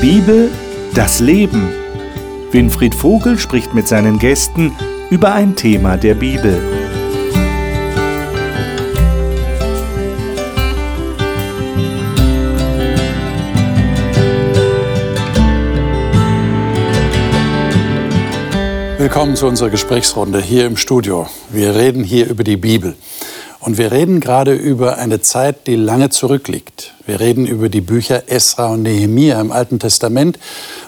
Bibel, das Leben. Winfried Vogel spricht mit seinen Gästen über ein Thema der Bibel. Willkommen zu unserer Gesprächsrunde hier im Studio. Wir reden hier über die Bibel. Und wir reden gerade über eine Zeit, die lange zurückliegt. Wir reden über die Bücher Esra und Nehemia im Alten Testament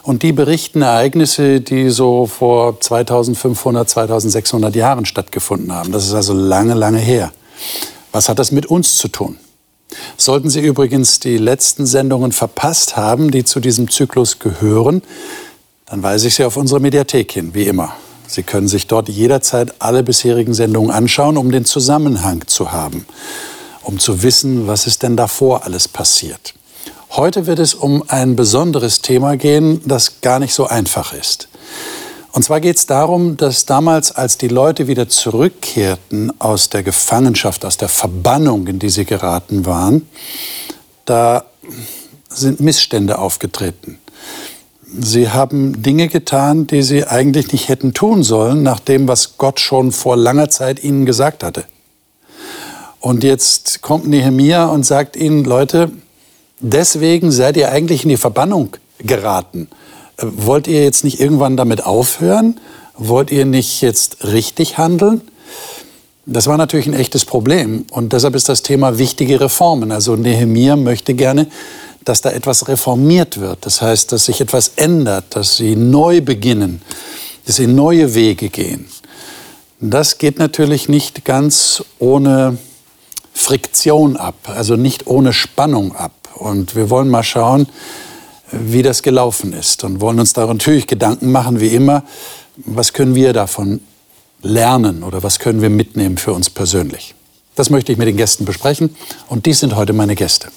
und die berichten Ereignisse, die so vor 2500, 2600 Jahren stattgefunden haben. Das ist also lange, lange her. Was hat das mit uns zu tun? Sollten Sie übrigens die letzten Sendungen verpasst haben, die zu diesem Zyklus gehören, dann weise ich Sie auf unsere Mediathek hin, wie immer. Sie können sich dort jederzeit alle bisherigen Sendungen anschauen, um den Zusammenhang zu haben, um zu wissen, was ist denn davor alles passiert. Heute wird es um ein besonderes Thema gehen, das gar nicht so einfach ist. Und zwar geht es darum, dass damals, als die Leute wieder zurückkehrten aus der Gefangenschaft, aus der Verbannung, in die sie geraten waren, da sind Missstände aufgetreten. Sie haben Dinge getan, die sie eigentlich nicht hätten tun sollen, nach dem, was Gott schon vor langer Zeit ihnen gesagt hatte. Und jetzt kommt Nehemia und sagt ihnen, Leute, deswegen seid ihr eigentlich in die Verbannung geraten. Wollt ihr jetzt nicht irgendwann damit aufhören? Wollt ihr nicht jetzt richtig handeln? Das war natürlich ein echtes Problem. Und deshalb ist das Thema wichtige Reformen. Also Nehemia möchte gerne, dass da etwas reformiert wird. Das heißt, dass sich etwas ändert, dass sie neu beginnen, dass sie neue Wege gehen. Das geht natürlich nicht ganz ohne Friktion ab, also nicht ohne Spannung ab. Und wir wollen mal schauen, wie das gelaufen ist und wollen uns da natürlich Gedanken machen, wie immer, was können wir davon lernen oder was können wir mitnehmen für uns persönlich. Das möchte ich mit den Gästen besprechen und dies sind heute meine Gäste.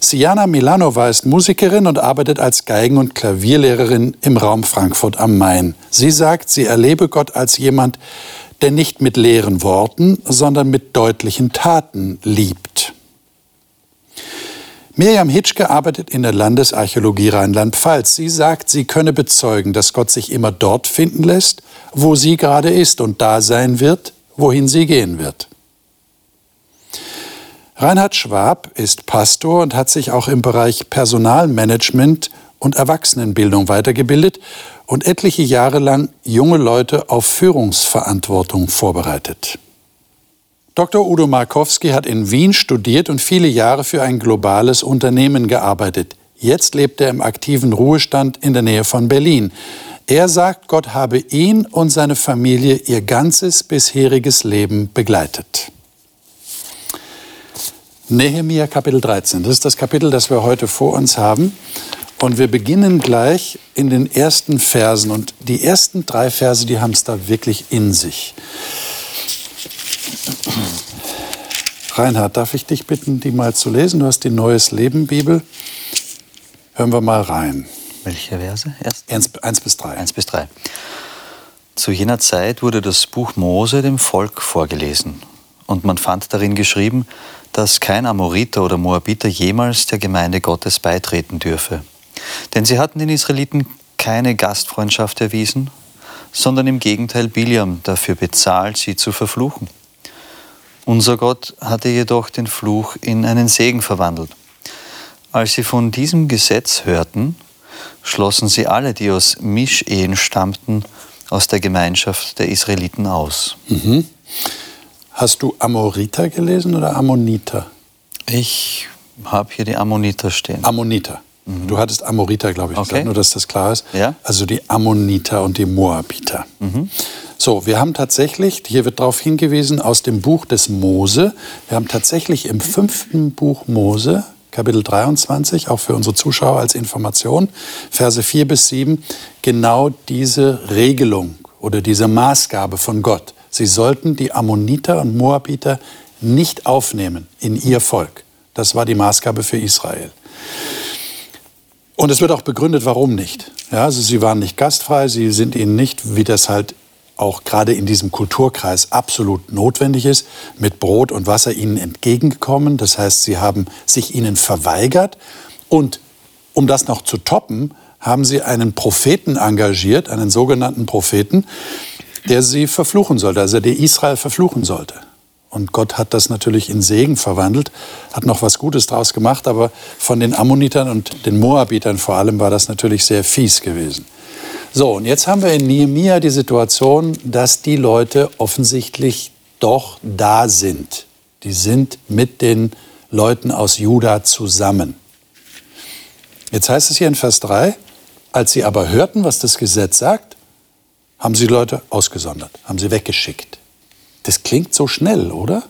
Siana Milanova ist Musikerin und arbeitet als Geigen- und Klavierlehrerin im Raum Frankfurt am Main. Sie sagt, sie erlebe Gott als jemand, der nicht mit leeren Worten, sondern mit deutlichen Taten liebt. Mirjam Hitschke arbeitet in der Landesarchäologie Rheinland-Pfalz. Sie sagt, sie könne bezeugen, dass Gott sich immer dort finden lässt, wo sie gerade ist und da sein wird, wohin sie gehen wird. Reinhard Schwab ist Pastor und hat sich auch im Bereich Personalmanagement und Erwachsenenbildung weitergebildet und etliche Jahre lang junge Leute auf Führungsverantwortung vorbereitet. Dr. Udo Markowski hat in Wien studiert und viele Jahre für ein globales Unternehmen gearbeitet. Jetzt lebt er im aktiven Ruhestand in der Nähe von Berlin. Er sagt, Gott habe ihn und seine Familie ihr ganzes bisheriges Leben begleitet. Nehemia Kapitel 13. Das ist das Kapitel, das wir heute vor uns haben. Und wir beginnen gleich in den ersten Versen. Und die ersten drei Verse, die haben es da wirklich in sich. Reinhard, darf ich dich bitten, die mal zu lesen? Du hast die Neues Leben Bibel. Hören wir mal rein. Welche Verse? Erst? Eins, eins bis drei. Eins bis drei. Zu jener Zeit wurde das Buch Mose dem Volk vorgelesen. Und man fand darin geschrieben, dass kein Amoriter oder Moabiter jemals der Gemeinde Gottes beitreten dürfe. Denn sie hatten den Israeliten keine Gastfreundschaft erwiesen, sondern im Gegenteil Biliam dafür bezahlt, sie zu verfluchen. Unser Gott hatte jedoch den Fluch in einen Segen verwandelt. Als sie von diesem Gesetz hörten, schlossen sie alle, die aus Mischehen stammten, aus der Gemeinschaft der Israeliten aus. Mhm. Hast du Amoriter gelesen oder Ammoniter? Ich habe hier die Ammoniter stehen. Ammoniter. Mhm. Du hattest Amoriter, glaube ich, okay. gesagt, nur dass das klar ist. Ja? Also die Ammoniter und die Moabiter. Mhm. So, wir haben tatsächlich, hier wird darauf hingewiesen, aus dem Buch des Mose, wir haben tatsächlich im fünften Buch Mose, Kapitel 23, auch für unsere Zuschauer als Information, Verse 4 bis 7, genau diese Regelung oder diese Maßgabe von Gott. Sie sollten die Ammoniter und Moabiter nicht aufnehmen in ihr Volk. Das war die Maßgabe für Israel. Und es wird auch begründet, warum nicht. Ja, also sie waren nicht gastfrei, sie sind ihnen nicht, wie das halt auch gerade in diesem Kulturkreis absolut notwendig ist, mit Brot und Wasser ihnen entgegengekommen. Das heißt, sie haben sich ihnen verweigert und um das noch zu toppen, haben sie einen Propheten engagiert, einen sogenannten Propheten, der sie verfluchen sollte, also der Israel verfluchen sollte. Und Gott hat das natürlich in Segen verwandelt, hat noch was Gutes draus gemacht, aber von den Ammonitern und den Moabitern vor allem war das natürlich sehr fies gewesen. So, und jetzt haben wir in Nehemia die Situation, dass die Leute offensichtlich doch da sind. Die sind mit den Leuten aus Juda zusammen. Jetzt heißt es hier in Vers 3, als sie aber hörten, was das Gesetz sagt, haben sie Leute ausgesondert, haben sie weggeschickt. Das klingt so schnell, oder?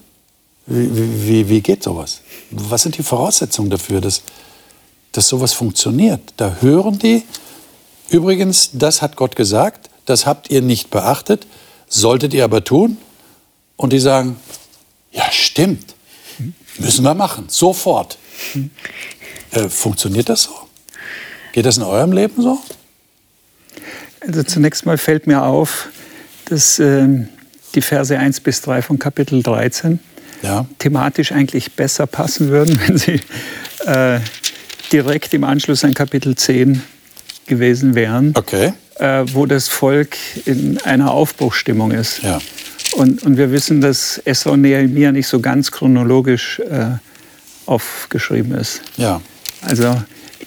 Wie, wie, wie geht sowas? Was sind die Voraussetzungen dafür, dass, dass sowas funktioniert? Da hören die, übrigens, das hat Gott gesagt, das habt ihr nicht beachtet, solltet ihr aber tun. Und die sagen, ja stimmt, müssen wir machen, sofort. Äh, funktioniert das so? Geht das in eurem Leben so? Also zunächst mal fällt mir auf, dass äh, die Verse 1 bis 3 von Kapitel 13 ja. thematisch eigentlich besser passen würden, wenn sie äh, direkt im Anschluss an Kapitel 10 gewesen wären, okay. äh, wo das Volk in einer Aufbruchsstimmung ist. Ja. Und, und wir wissen, dass Esra und Nehemiah nicht so ganz chronologisch äh, aufgeschrieben ist. Ja. Also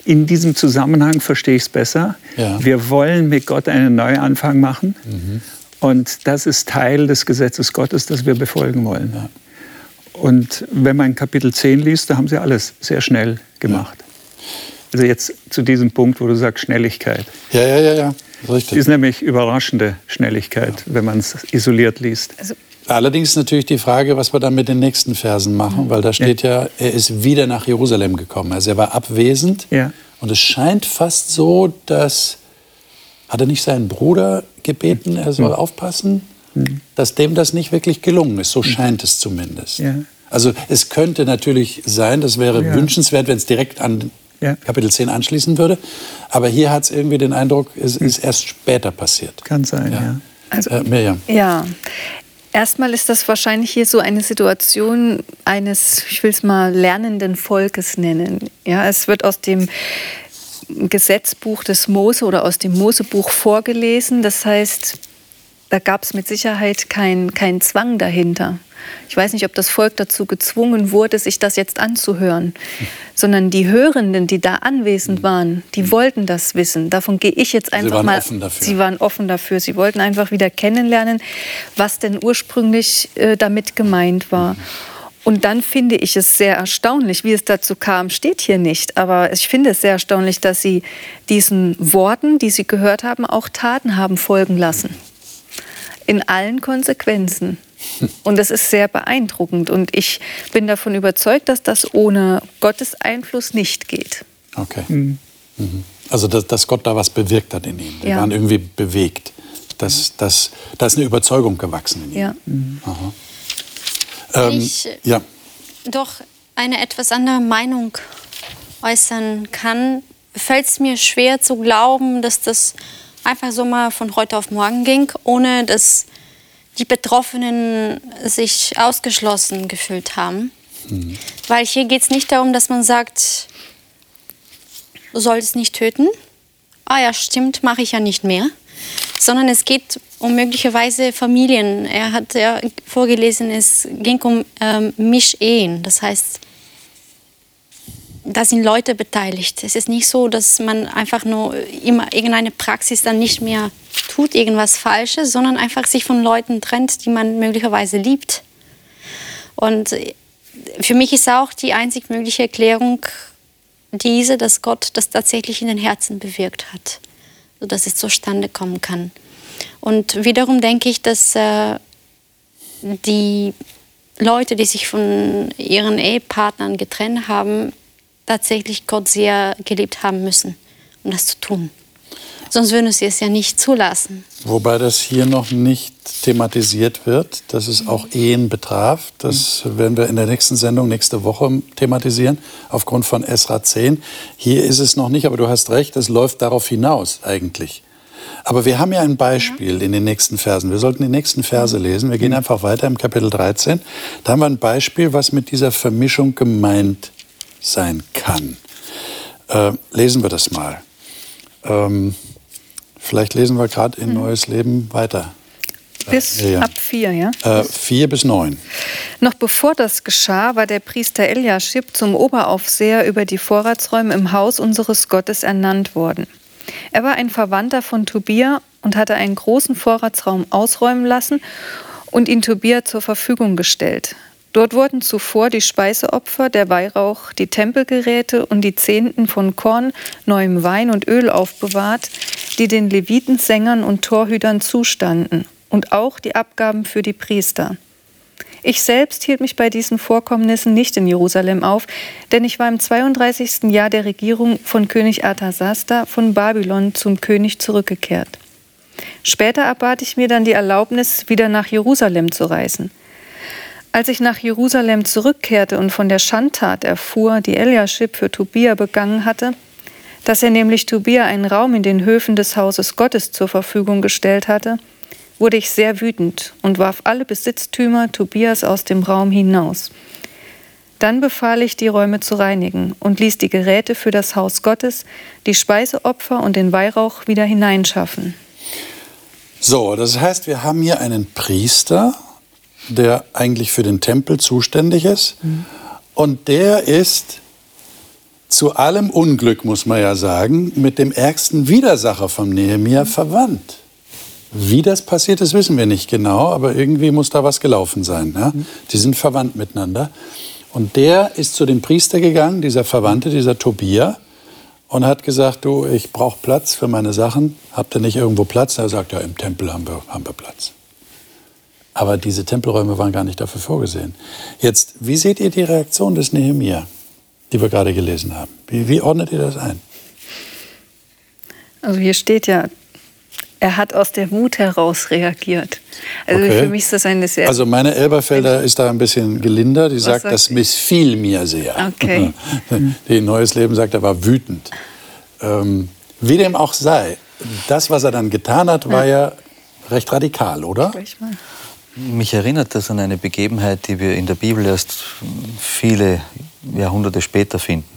in diesem Zusammenhang verstehe ich es besser. Ja. Wir wollen mit Gott einen Neuanfang machen. Mhm. Und das ist Teil des Gesetzes Gottes, das wir befolgen wollen. Ja. Und wenn man Kapitel 10 liest, da haben sie alles sehr schnell gemacht. Ja. Also jetzt zu diesem Punkt, wo du sagst Schnelligkeit. Ja, ja, ja, ja. Richtig. ist nämlich überraschende Schnelligkeit, ja. wenn man es isoliert liest. Also Allerdings ist natürlich die Frage, was wir dann mit den nächsten Versen machen, weil da steht ja, ja er ist wieder nach Jerusalem gekommen. Also er war abwesend. Ja. Und es scheint fast so, dass, hat er nicht seinen Bruder gebeten, er soll aufpassen, dass dem das nicht wirklich gelungen ist. So scheint es zumindest. Ja. Also es könnte natürlich sein, das wäre ja. wünschenswert, wenn es direkt an ja. Kapitel 10 anschließen würde. Aber hier hat es irgendwie den Eindruck, es ist erst später passiert. Kann sein, ja. ja. Also, äh, Miriam. Ja, Erstmal ist das wahrscheinlich hier so eine Situation eines, ich will es mal, lernenden Volkes nennen. Ja, es wird aus dem Gesetzbuch des Mose oder aus dem Mosebuch vorgelesen. Das heißt, da gab es mit Sicherheit keinen kein Zwang dahinter. Ich weiß nicht, ob das Volk dazu gezwungen wurde, sich das jetzt anzuhören, sondern die Hörenden, die da anwesend mhm. waren, die mhm. wollten das wissen. Davon gehe ich jetzt einfach sie waren mal. Offen dafür. Sie waren offen dafür. Sie wollten einfach wieder kennenlernen, was denn ursprünglich äh, damit gemeint war. Mhm. Und dann finde ich es sehr erstaunlich, wie es dazu kam, steht hier nicht. Aber ich finde es sehr erstaunlich, dass Sie diesen Worten, die Sie gehört haben, auch Taten haben folgen lassen. In allen Konsequenzen. Und das ist sehr beeindruckend. Und ich bin davon überzeugt, dass das ohne Gottes Einfluss nicht geht. Okay. Mhm. mhm. Also, dass, dass, Gott da was bewirkt hat in ihnen. Die ja. waren irgendwie bewegt. Das, das, da ist eine Überzeugung gewachsen in ihnen. Ja. Mhm. Ähm, ich ja. doch eine etwas andere Meinung äußern kann, fällt es mir schwer zu glauben, dass das einfach so mal von heute auf morgen ging, ohne dass die Betroffenen sich ausgeschlossen gefühlt haben. Mhm. Weil hier geht es nicht darum, dass man sagt, du solltest nicht töten. Ah ja, stimmt, mache ich ja nicht mehr. Sondern es geht um möglicherweise Familien. Er hat ja vorgelesen, es ging um ähm, Mischehen. Das heißt, da sind Leute beteiligt. Es ist nicht so, dass man einfach nur immer irgendeine Praxis dann nicht mehr tut, irgendwas Falsches, sondern einfach sich von Leuten trennt, die man möglicherweise liebt. Und für mich ist auch die einzig mögliche Erklärung diese, dass Gott das tatsächlich in den Herzen bewirkt hat, sodass es zustande kommen kann. Und wiederum denke ich, dass äh, die Leute, die sich von ihren Ehepartnern getrennt haben, tatsächlich Gott sehr geliebt haben müssen, um das zu tun. Sonst würden sie es ja nicht zulassen. Wobei das hier noch nicht thematisiert wird, dass es auch Ehen betraf. Das werden wir in der nächsten Sendung nächste Woche thematisieren, aufgrund von Esra 10. Hier ist es noch nicht, aber du hast recht, es läuft darauf hinaus eigentlich. Aber wir haben ja ein Beispiel in den nächsten Versen. Wir sollten die nächsten Verse lesen. Wir gehen einfach weiter im Kapitel 13. Da haben wir ein Beispiel, was mit dieser Vermischung gemeint sein kann. Äh, lesen wir das mal. Ähm, vielleicht lesen wir gerade in mhm. Neues Leben weiter. Bis ja. ab vier, ja? Äh, vier bis neun. Noch bevor das geschah, war der Priester Eliaschib zum Oberaufseher über die Vorratsräume im Haus unseres Gottes ernannt worden. Er war ein Verwandter von Tobia und hatte einen großen Vorratsraum ausräumen lassen und ihn Tobia zur Verfügung gestellt. Dort wurden zuvor die Speiseopfer, der Weihrauch, die Tempelgeräte und die Zehnten von Korn, neuem Wein und Öl aufbewahrt, die den Leviten, Sängern und Torhütern zustanden, und auch die Abgaben für die Priester. Ich selbst hielt mich bei diesen Vorkommnissen nicht in Jerusalem auf, denn ich war im 32. Jahr der Regierung von König Arthasasta von Babylon zum König zurückgekehrt. Später erbat ich mir dann die Erlaubnis, wieder nach Jerusalem zu reisen. Als ich nach Jerusalem zurückkehrte und von der Schandtat erfuhr, die Eliaschib für Tobia begangen hatte, dass er nämlich Tobia einen Raum in den Höfen des Hauses Gottes zur Verfügung gestellt hatte, wurde ich sehr wütend und warf alle Besitztümer Tobias aus dem Raum hinaus. Dann befahl ich, die Räume zu reinigen und ließ die Geräte für das Haus Gottes, die Speiseopfer und den Weihrauch wieder hineinschaffen. So, das heißt, wir haben hier einen Priester, der eigentlich für den Tempel zuständig ist. Mhm. Und der ist zu allem Unglück, muss man ja sagen, mit dem ärgsten Widersacher von Nehemiah verwandt. Wie das passiert ist, wissen wir nicht genau, aber irgendwie muss da was gelaufen sein. Ja? Mhm. Die sind verwandt miteinander. Und der ist zu dem Priester gegangen, dieser Verwandte, dieser Tobia, und hat gesagt, du, ich brauche Platz für meine Sachen. Habt ihr nicht irgendwo Platz? Er sagt, ja, im Tempel haben wir, haben wir Platz. Aber diese Tempelräume waren gar nicht dafür vorgesehen. Jetzt, wie seht ihr die Reaktion des Nehemia, die wir gerade gelesen haben? Wie, wie ordnet ihr das ein? Also hier steht ja, er hat aus der Wut heraus reagiert. Also okay. für mich ist das eine sehr. Also meine Elberfelder ist da ein bisschen gelinder. Die sagt, sagt das missfiel mir sehr. Okay. Die Neues Leben sagt, er war wütend. Ähm, wie dem auch sei, das, was er dann getan hat, war ja, ja recht radikal, oder? Sprich mal. Mich erinnert das an eine Begebenheit, die wir in der Bibel erst viele Jahrhunderte später finden.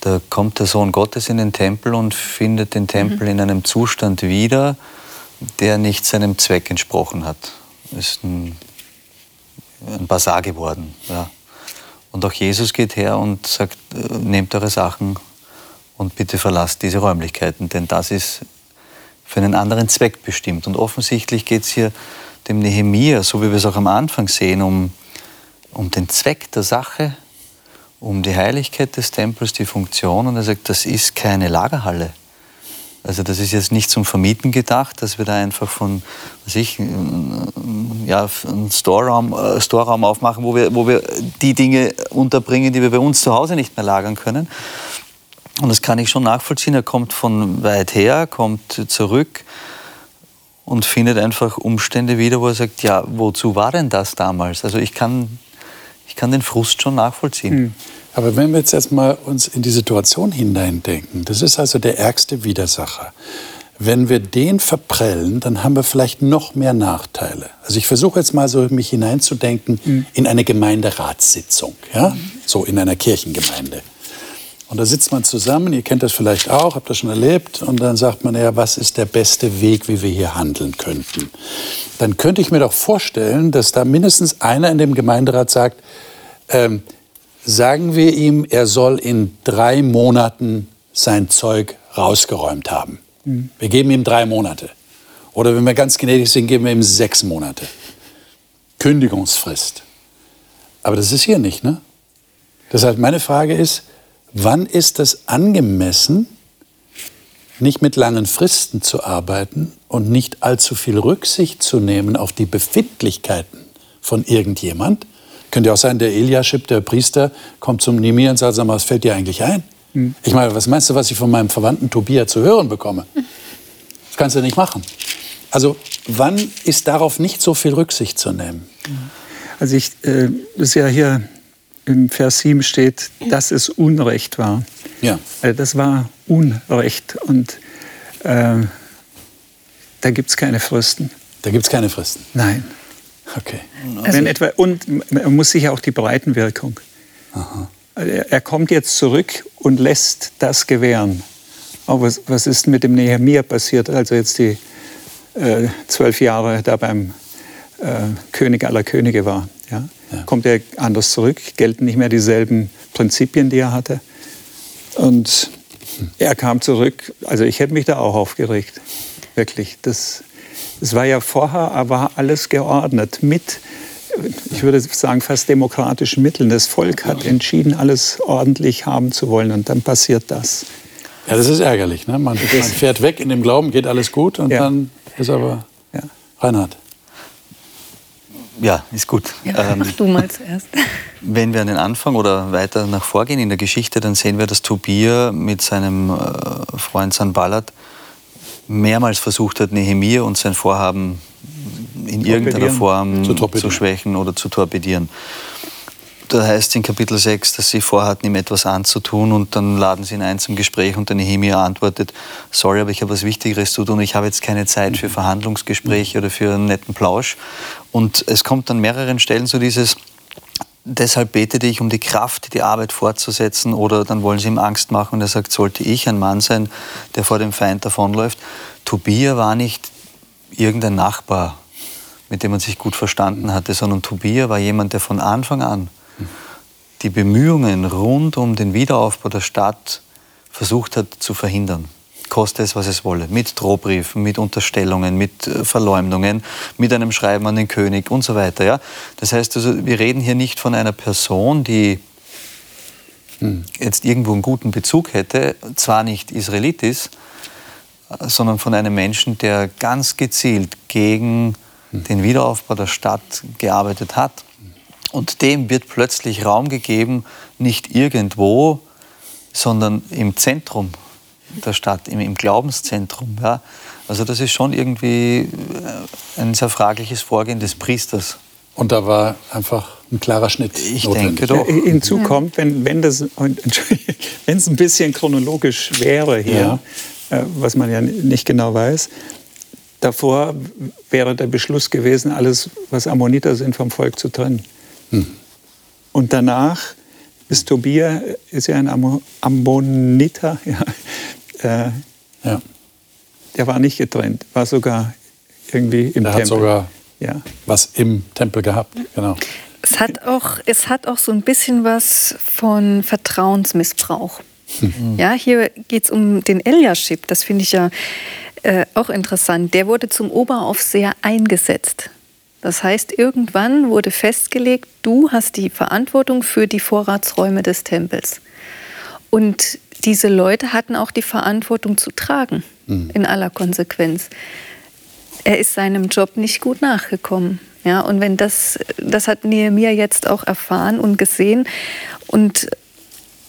Da kommt der Sohn Gottes in den Tempel und findet den Tempel mhm. in einem Zustand wieder, der nicht seinem Zweck entsprochen hat. Ist ein, ein Basar geworden. Ja. Und auch Jesus geht her und sagt, äh, nehmt eure Sachen und bitte verlasst diese Räumlichkeiten, denn das ist für einen anderen Zweck bestimmt. Und offensichtlich geht es hier dem Nehemia, so wie wir es auch am Anfang sehen, um, um den Zweck der Sache, um die Heiligkeit des Tempels, die Funktion. Und er sagt, das ist keine Lagerhalle. Also das ist jetzt nicht zum Vermieten gedacht, dass wir da einfach von, was ich, ja, einen Storeraum, äh, Storeraum aufmachen, wo wir, wo wir die Dinge unterbringen, die wir bei uns zu Hause nicht mehr lagern können. Und das kann ich schon nachvollziehen. Er kommt von weit her, kommt zurück und findet einfach Umstände wieder, wo er sagt, ja, wozu war denn das damals? Also ich kann, ich kann den Frust schon nachvollziehen. Hm. Aber wenn wir jetzt erstmal uns in die Situation hineindenken, das ist also der ärgste Widersacher. Wenn wir den verprellen, dann haben wir vielleicht noch mehr Nachteile. Also ich versuche jetzt mal so mich hineinzudenken hm. in eine Gemeinderatssitzung, ja, so in einer Kirchengemeinde. Und da sitzt man zusammen, ihr kennt das vielleicht auch, habt das schon erlebt, und dann sagt man ja, was ist der beste Weg, wie wir hier handeln könnten. Dann könnte ich mir doch vorstellen, dass da mindestens einer in dem Gemeinderat sagt, ähm, sagen wir ihm, er soll in drei Monaten sein Zeug rausgeräumt haben. Mhm. Wir geben ihm drei Monate. Oder wenn wir ganz gnädig sind, geben wir ihm sechs Monate. Kündigungsfrist. Aber das ist hier nicht, ne? Deshalb meine Frage ist, wann ist es angemessen, nicht mit langen Fristen zu arbeiten und nicht allzu viel Rücksicht zu nehmen auf die Befindlichkeiten von irgendjemand? Könnte ja auch sein, der Eliaschib, der Priester, kommt zum Nehemiah und sagt, sag mal, was fällt dir eigentlich ein? Hm. Ich meine, was meinst du, was ich von meinem Verwandten Tobia zu hören bekomme? Das kannst du nicht machen. Also wann ist darauf nicht so viel Rücksicht zu nehmen? Also ich, äh, das ist ja hier im Vers 7 steht, dass es Unrecht war. Ja. Also das war Unrecht und äh, da gibt es keine Fristen. Da gibt es keine Fristen? Nein. Okay. Also Wenn etwa, und man muss sich auch die Breitenwirkung. Aha. Also er, er kommt jetzt zurück und lässt das gewähren. Aber was, was ist mit dem Nehemiah passiert, als er jetzt die äh, zwölf Jahre da beim äh, König aller Könige war? Ja? ja? Kommt er anders zurück? Gelten nicht mehr dieselben Prinzipien, die er hatte? Und er kam zurück, also ich hätte mich da auch aufgeregt, wirklich. Das, das war ja vorher, aber alles geordnet mit, ich würde sagen, fast demokratischen Mitteln. Das Volk hat entschieden, alles ordentlich haben zu wollen und dann passiert das. Ja, das ist ärgerlich. Ne? Man, man fährt weg in dem Glauben, geht alles gut und ja. dann ist aber ja. Reinhard. Ja, ist gut. Ja, ähm, mach du mal zuerst. Wenn wir an den Anfang oder weiter nach vorgehen in der Geschichte, dann sehen wir, dass Tobia mit seinem äh, Freund Sanballat mehrmals versucht hat, Nehemiah und sein Vorhaben in irgendeiner Form zu, zu schwächen oder zu torpedieren. Da heißt in Kapitel 6, dass sie vorhatten, ihm etwas anzutun und dann laden sie ihn ein zum Gespräch und der Nehemiah antwortet, sorry, aber ich habe was Wichtigeres zu tun, ich habe jetzt keine Zeit für Verhandlungsgespräche oder für einen netten Plausch. Und es kommt an mehreren Stellen so dieses, deshalb betete ich um die Kraft, die Arbeit fortzusetzen oder dann wollen sie ihm Angst machen und er sagt, sollte ich ein Mann sein, der vor dem Feind davonläuft. Tobia war nicht irgendein Nachbar, mit dem man sich gut verstanden hatte, sondern Tobia war jemand, der von Anfang an die Bemühungen rund um den Wiederaufbau der Stadt versucht hat zu verhindern. Koste es, was es wolle. Mit Drohbriefen, mit Unterstellungen, mit äh, Verleumdungen, mit einem Schreiben an den König und so weiter. Ja? Das heißt, also, wir reden hier nicht von einer Person, die hm. jetzt irgendwo einen guten Bezug hätte, zwar nicht Israelit ist, äh, sondern von einem Menschen, der ganz gezielt gegen hm. den Wiederaufbau der Stadt gearbeitet hat und dem wird plötzlich Raum gegeben, nicht irgendwo, sondern im Zentrum der Stadt, im, im Glaubenszentrum. Ja. Also das ist schon irgendwie äh, ein sehr fragliches Vorgehen des Priesters. Und da war einfach ein klarer Schnitt. Ich notwendig. denke doch. Hinzu kommt, wenn, wenn das, wenn es ein bisschen chronologisch wäre hier, ja. äh, was man ja nicht genau weiß, davor wäre der Beschluss gewesen, alles, was Ammoniter sind, vom Volk zu trennen. Hm. Und danach ist Tobia, ist ja ein Ammoniter, ja, äh, ja. der war nicht getrennt, war sogar irgendwie im der Tempel. hat sogar ja. was im Tempel gehabt, genau. Es hat auch, es hat auch so ein bisschen was von Vertrauensmissbrauch. Mhm. Ja, hier geht es um den Eliashib, das finde ich ja äh, auch interessant. Der wurde zum Oberaufseher eingesetzt. Das heißt, irgendwann wurde festgelegt, du hast die Verantwortung für die Vorratsräume des Tempels. Und diese Leute hatten auch die Verantwortung zu tragen, mhm. in aller Konsequenz. Er ist seinem Job nicht gut nachgekommen. Ja, und wenn das, das hat Nehemiah jetzt auch erfahren und gesehen. Und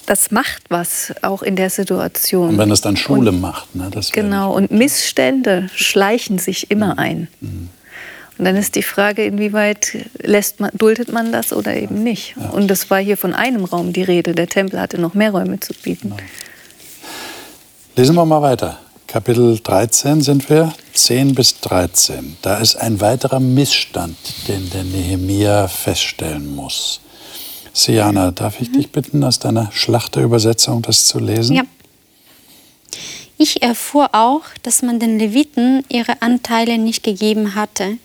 das macht was auch in der Situation. Und wenn es dann Schule und, macht. Ne, genau, und Missstände schleichen sich immer mhm. ein. Mhm. Und dann ist die Frage, inwieweit lässt man, duldet man das oder eben nicht. Ja. Und es war hier von einem Raum die Rede. Der Tempel hatte noch mehr Räume zu bieten. Genau. Lesen wir mal weiter. Kapitel 13 sind wir, 10 bis 13. Da ist ein weiterer Missstand, den der Nehemia feststellen muss. Siana, darf ich mhm. dich bitten, aus deiner Schlachterübersetzung das zu lesen? Ja. Ich erfuhr auch, dass man den Leviten ihre Anteile nicht gegeben hatte,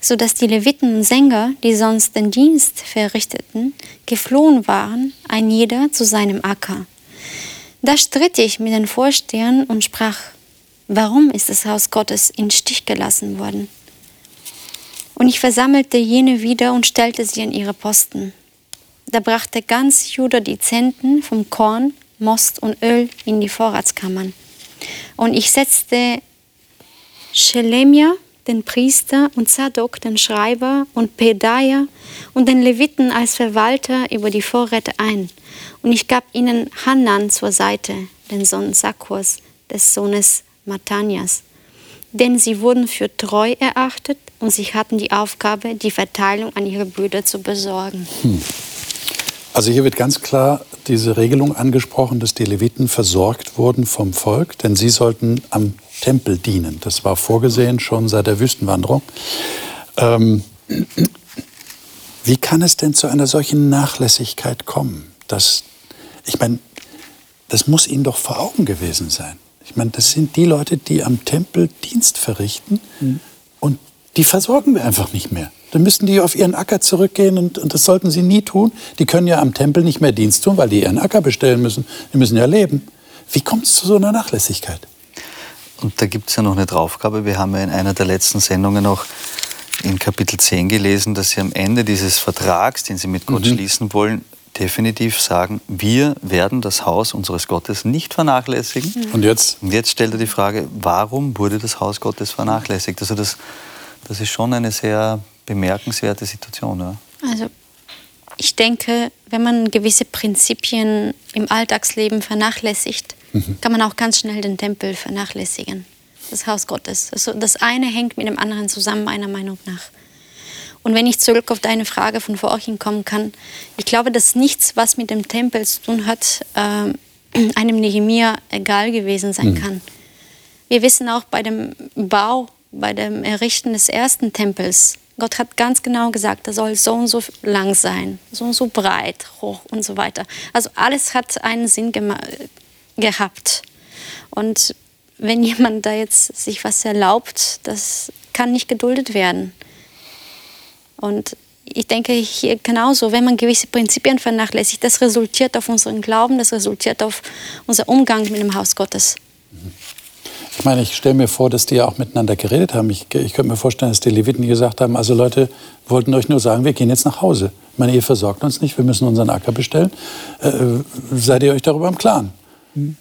so dass die Leviten und Sänger, die sonst den Dienst verrichteten, geflohen waren, ein jeder zu seinem Acker. Da stritt ich mit den Vorstehern und sprach, warum ist das Haus Gottes in Stich gelassen worden? Und ich versammelte jene wieder und stellte sie an ihre Posten. Da brachte ganz Juda die Zenten vom Korn, Most und Öl in die Vorratskammern. Und ich setzte Schelemia, den Priester, und Zadok, den Schreiber, und Pedaja und den Leviten als Verwalter über die Vorräte ein. Und ich gab ihnen Hanan zur Seite, den Sohn Sakkurs, des Sohnes Matanias. Denn sie wurden für treu erachtet und sie hatten die Aufgabe, die Verteilung an ihre Brüder zu besorgen. Hm. Also hier wird ganz klar diese Regelung angesprochen, dass die Leviten versorgt wurden vom Volk, denn sie sollten am Tempel dienen. Das war vorgesehen schon seit der Wüstenwanderung. Ähm, wie kann es denn zu einer solchen Nachlässigkeit kommen? Dass, ich meine, das muss ihnen doch vor Augen gewesen sein. Ich meine, das sind die Leute, die am Tempel Dienst verrichten mhm. und die versorgen wir einfach nicht mehr. Dann müssten die auf ihren Acker zurückgehen und, und, das sollten sie nie tun. Die können ja am Tempel nicht mehr Dienst tun, weil die ihren Acker bestellen müssen. Die müssen ja leben. Wie kommt es zu so einer Nachlässigkeit? Und da gibt es ja noch eine Draufgabe. Wir haben ja in einer der letzten Sendungen auch in Kapitel 10 gelesen, dass Sie am Ende dieses Vertrags, den Sie mit Gott mhm. schließen wollen, definitiv sagen, wir werden das Haus unseres Gottes nicht vernachlässigen. Mhm. Und jetzt? Und jetzt stellt er die Frage, warum wurde das Haus Gottes vernachlässigt? Also das, das ist schon eine sehr bemerkenswerte Situation. Ja? Also ich denke, wenn man gewisse Prinzipien im Alltagsleben vernachlässigt, mhm. kann man auch ganz schnell den Tempel vernachlässigen, das Haus Gottes. Also das eine hängt mit dem anderen zusammen, meiner Meinung nach. Und wenn ich zurück auf deine Frage von vorhin kommen kann, ich glaube, dass nichts, was mit dem Tempel zu tun hat, äh, einem Nehemia egal gewesen sein mhm. kann. Wir wissen auch bei dem Bau, bei dem Errichten des ersten Tempels, Gott hat ganz genau gesagt, er soll so und so lang sein, so und so breit, hoch und so weiter. Also alles hat einen Sinn gehabt. Und wenn jemand da jetzt sich was erlaubt, das kann nicht geduldet werden. Und ich denke hier genauso, wenn man gewisse Prinzipien vernachlässigt, das resultiert auf unseren Glauben, das resultiert auf unser Umgang mit dem Haus Gottes. Ich meine, ich stelle mir vor, dass die ja auch miteinander geredet haben. Ich, ich könnte mir vorstellen, dass die Leviten gesagt haben, also Leute, wollten euch nur sagen, wir gehen jetzt nach Hause. Ich meine, ihr versorgt uns nicht, wir müssen unseren Acker bestellen. Äh, seid ihr euch darüber im Klaren?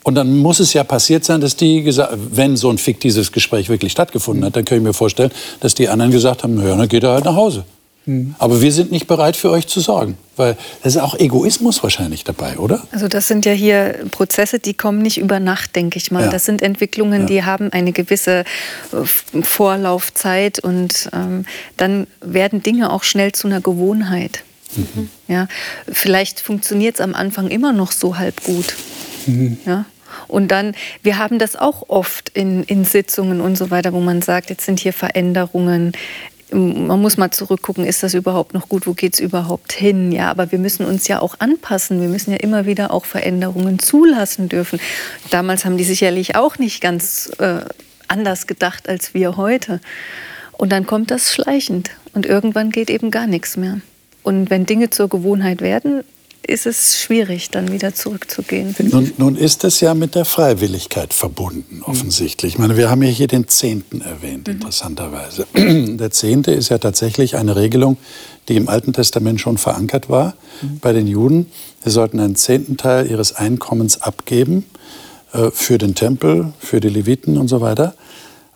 Und dann muss es ja passiert sein, dass die gesagt, wenn so ein fiktives Gespräch wirklich stattgefunden hat, dann kann ich mir vorstellen, dass die anderen gesagt haben, ja, dann geht er halt nach Hause. Mhm. Aber wir sind nicht bereit, für euch zu sorgen. Weil das ist auch Egoismus wahrscheinlich dabei, oder? Also das sind ja hier Prozesse, die kommen nicht über Nacht, denke ich mal. Ja. Das sind Entwicklungen, ja. die haben eine gewisse äh, Vorlaufzeit und ähm, dann werden Dinge auch schnell zu einer Gewohnheit. Mhm. Ja, vielleicht funktioniert es am Anfang immer noch so halb gut. Mhm. Ja, und dann, wir haben das auch oft in, in Sitzungen und so weiter, wo man sagt, jetzt sind hier Veränderungen, man muss mal zurückgucken, ist das überhaupt noch gut, wo geht es überhaupt hin? Ja, aber wir müssen uns ja auch anpassen. Wir müssen ja immer wieder auch Veränderungen zulassen dürfen. Damals haben die sicherlich auch nicht ganz äh, anders gedacht als wir heute. Und dann kommt das schleichend und irgendwann geht eben gar nichts mehr. Und wenn Dinge zur Gewohnheit werden, ist es schwierig, dann wieder zurückzugehen. Nun, nun, ist es ja mit der Freiwilligkeit verbunden, offensichtlich. Ich meine, wir haben ja hier den Zehnten erwähnt, mhm. interessanterweise. Der Zehnte ist ja tatsächlich eine Regelung, die im Alten Testament schon verankert war mhm. bei den Juden. Sie sollten einen zehnten Teil ihres Einkommens abgeben äh, für den Tempel, für die Leviten und so weiter.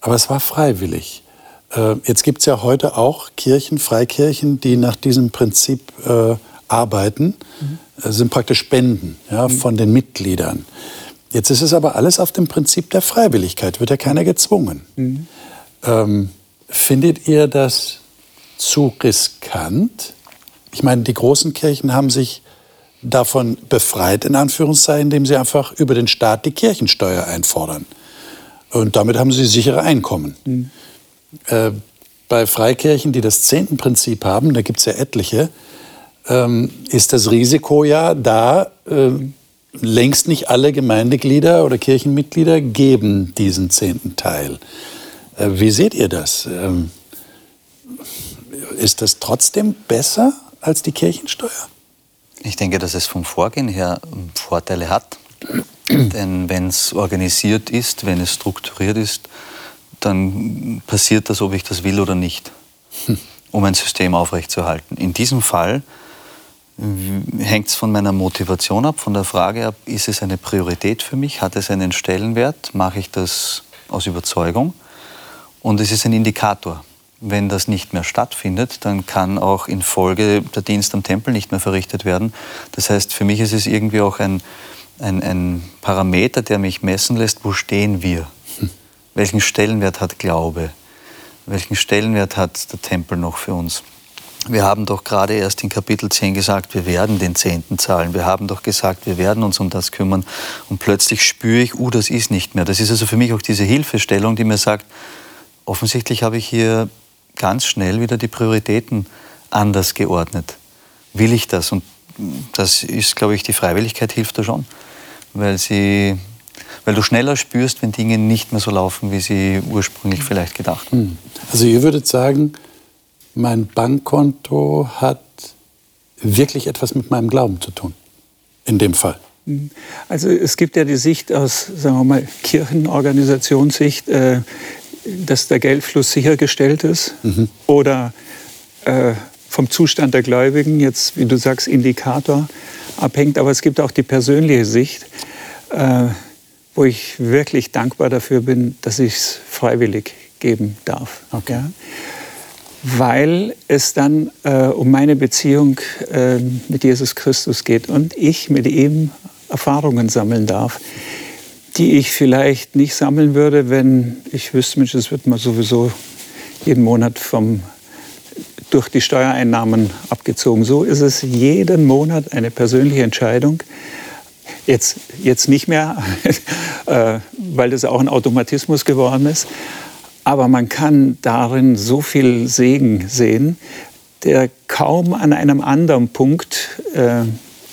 Aber es war freiwillig. Äh, jetzt gibt es ja heute auch Kirchen, Freikirchen, die nach diesem Prinzip äh, arbeiten, mhm. sind praktisch Spenden ja, mhm. von den Mitgliedern. Jetzt ist es aber alles auf dem Prinzip der Freiwilligkeit, wird ja keiner gezwungen. Mhm. Ähm, findet ihr das zu riskant? Ich meine, die großen Kirchen haben sich davon befreit, in Anführungszeichen, indem sie einfach über den Staat die Kirchensteuer einfordern. Und damit haben sie sichere Einkommen. Mhm. Äh, bei Freikirchen, die das Zehntenprinzip haben, da gibt es ja etliche, ähm, ist das Risiko ja da, äh, längst nicht alle Gemeindeglieder oder Kirchenmitglieder geben diesen zehnten Teil. Äh, wie seht ihr das? Ähm, ist das trotzdem besser als die Kirchensteuer? Ich denke, dass es vom Vorgehen her Vorteile hat. Denn wenn es organisiert ist, wenn es strukturiert ist, dann passiert das, ob ich das will oder nicht, hm. um ein System aufrechtzuerhalten. In diesem Fall hängt es von meiner Motivation ab, von der Frage ab, ist es eine Priorität für mich, hat es einen Stellenwert, mache ich das aus Überzeugung und es ist ein Indikator. Wenn das nicht mehr stattfindet, dann kann auch in Folge der Dienst am Tempel nicht mehr verrichtet werden. Das heißt, für mich ist es irgendwie auch ein, ein, ein Parameter, der mich messen lässt, wo stehen wir? Hm. Welchen Stellenwert hat Glaube? Welchen Stellenwert hat der Tempel noch für uns? Wir haben doch gerade erst in Kapitel 10 gesagt, wir werden den Zehnten zahlen. Wir haben doch gesagt, wir werden uns um das kümmern. Und plötzlich spüre ich, uh, das ist nicht mehr. Das ist also für mich auch diese Hilfestellung, die mir sagt, offensichtlich habe ich hier ganz schnell wieder die Prioritäten anders geordnet. Will ich das? Und das ist, glaube ich, die Freiwilligkeit hilft da schon. weil sie weil du schneller spürst, wenn Dinge nicht mehr so laufen, wie sie ursprünglich vielleicht gedacht. Hm. Also ihr würdet sagen, mein Bankkonto hat wirklich etwas mit meinem Glauben zu tun, in dem Fall. Hm. Also es gibt ja die Sicht aus, sagen wir mal, Kirchenorganisationssicht, äh, dass der Geldfluss sichergestellt ist mhm. oder äh, vom Zustand der Gläubigen, jetzt wie du sagst, Indikator abhängt. Aber es gibt auch die persönliche Sicht. Äh, wo ich wirklich dankbar dafür bin, dass ich es freiwillig geben darf. Okay. Ja? Weil es dann äh, um meine Beziehung äh, mit Jesus Christus geht und ich mit ihm Erfahrungen sammeln darf, die ich vielleicht nicht sammeln würde, wenn ich wüsste, Mensch, das wird mal sowieso jeden Monat vom, durch die Steuereinnahmen abgezogen. So ist es jeden Monat eine persönliche Entscheidung, Jetzt, jetzt nicht mehr, äh, weil das auch ein Automatismus geworden ist. Aber man kann darin so viel Segen sehen, der kaum an einem anderen Punkt äh,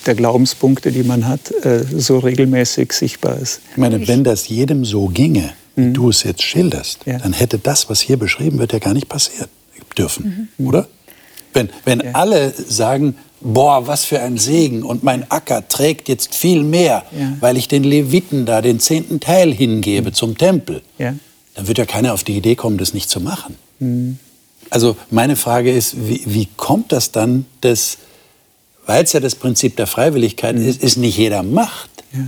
der Glaubenspunkte, die man hat, äh, so regelmäßig sichtbar ist. Ich meine, wenn das jedem so ginge, wie mhm. du es jetzt schilderst, ja. dann hätte das, was hier beschrieben wird, ja gar nicht passieren dürfen, mhm. oder? Wenn, wenn ja. alle sagen, boah, was für ein Segen und mein Acker trägt jetzt viel mehr, ja. weil ich den Leviten da den zehnten Teil hingebe mhm. zum Tempel, ja. Dann wird ja keiner auf die Idee kommen, das nicht zu machen. Mhm. Also meine Frage ist, wie, wie kommt das dann, dass, weil es ja das Prinzip der Freiwilligkeit mhm. ist, ist nicht jeder macht. Ja.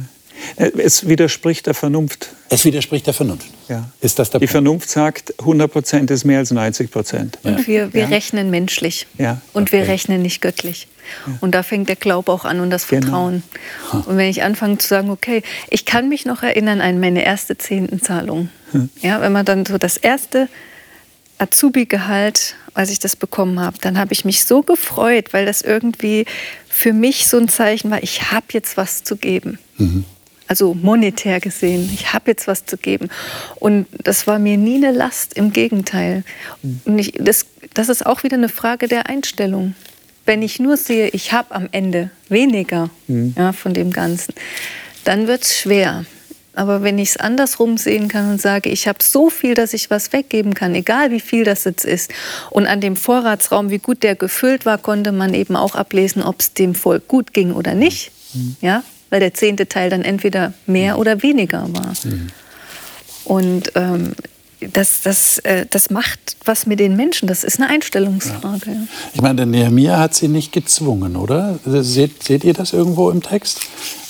Äh, es widerspricht der Vernunft. Es widerspricht der Vernunft. Ja. Ist das der Die Punkt? Vernunft sagt, 100 Prozent ist mehr als 90 Prozent. Und wir, wir ja. rechnen menschlich. Ja. Und okay. wir rechnen nicht göttlich. Und da fängt der Glaube auch an und das genau. Vertrauen. Genau. Und wenn ich anfange zu sagen, okay, ich kann mich noch erinnern an meine erste Zehntenzahlung. Hm. Ja, wenn man dann so das erste Azubi-Gehalt, als ich das bekommen habe, dann habe ich mich so gefreut, weil das irgendwie für mich so ein Zeichen war, ich habe jetzt was zu geben. Mhm also monetär gesehen. Ich habe jetzt was zu geben. Und das war mir nie eine Last, im Gegenteil. Und ich, das, das ist auch wieder eine Frage der Einstellung. Wenn ich nur sehe, ich habe am Ende weniger mhm. ja, von dem Ganzen, dann wird es schwer. Aber wenn ich es andersrum sehen kann und sage, ich habe so viel, dass ich was weggeben kann, egal wie viel das jetzt ist, und an dem Vorratsraum, wie gut der gefüllt war, konnte man eben auch ablesen, ob es dem Volk gut ging oder nicht. Mhm. Ja, weil der zehnte Teil dann entweder mehr mhm. oder weniger war. Mhm. Und ähm, das, das, äh, das macht was mit den Menschen. Das ist eine Einstellungsfrage. Ja. Ich meine, der Nehemiah hat sie nicht gezwungen, oder? Seht, seht ihr das irgendwo im Text?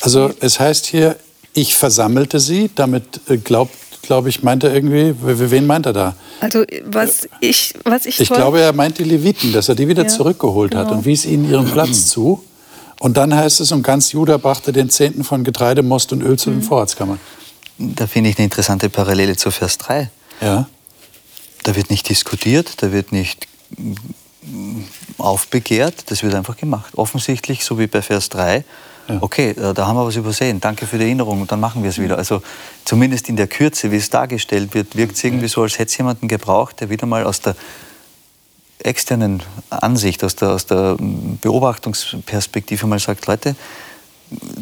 Also es heißt hier, ich versammelte sie. Damit äh, glaubt glaube ich, meint er irgendwie, wen meint er da? Also was ich, was ich. Ich glaube, er meint die Leviten, dass er die wieder ja, zurückgeholt genau. hat und wies ihnen ihren Platz zu. Und dann heißt es, und ganz Juda brachte den Zehnten von Getreide, Most und Öl zu den mhm. Vorratskammern. Da finde ich eine interessante Parallele zu Vers 3. Ja. Da wird nicht diskutiert, da wird nicht aufbegehrt, das wird einfach gemacht. Offensichtlich, so wie bei Vers 3, ja. okay, äh, da haben wir was übersehen, danke für die Erinnerung und dann machen wir es wieder. Also zumindest in der Kürze, wie es dargestellt wird, wirkt es irgendwie so, als hätte es jemanden gebraucht, der wieder mal aus der externen Ansicht, aus der, aus der Beobachtungsperspektive mal sagt, Leute,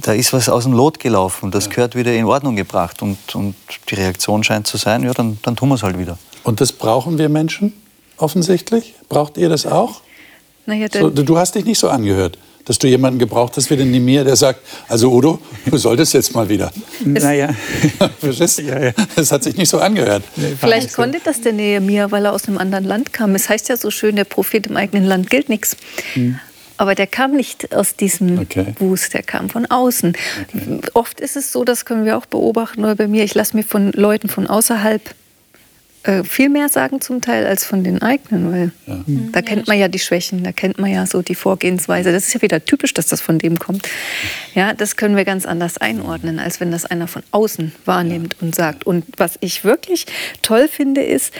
da ist was aus dem Lot gelaufen, das ja. gehört wieder in Ordnung gebracht und, und die Reaktion scheint zu sein, ja, dann, dann tun wir es halt wieder. Und das brauchen wir Menschen offensichtlich? Braucht ihr das auch? Naja, so, du hast dich nicht so angehört dass du jemanden gebraucht hast wie den Nemir, der sagt, also Udo, du solltest jetzt mal wieder. Naja. Verstehst Ja, ja. Das hat sich nicht so angehört. Nee, Vielleicht konnte das der Nehemiah, weil er aus einem anderen Land kam. Es heißt ja so schön, der Prophet im eigenen Land gilt nichts. Hm. Aber der kam nicht aus diesem okay. Wust, der kam von außen. Okay. Oft ist es so, das können wir auch beobachten, oder bei mir, ich lasse mir von Leuten von außerhalb äh, viel mehr sagen zum Teil als von den eigenen, weil ja. Mhm. da kennt man ja die Schwächen, da kennt man ja so die Vorgehensweise. Das ist ja wieder typisch, dass das von dem kommt. Ja, das können wir ganz anders einordnen, als wenn das einer von außen wahrnimmt und sagt. Und was ich wirklich toll finde, ist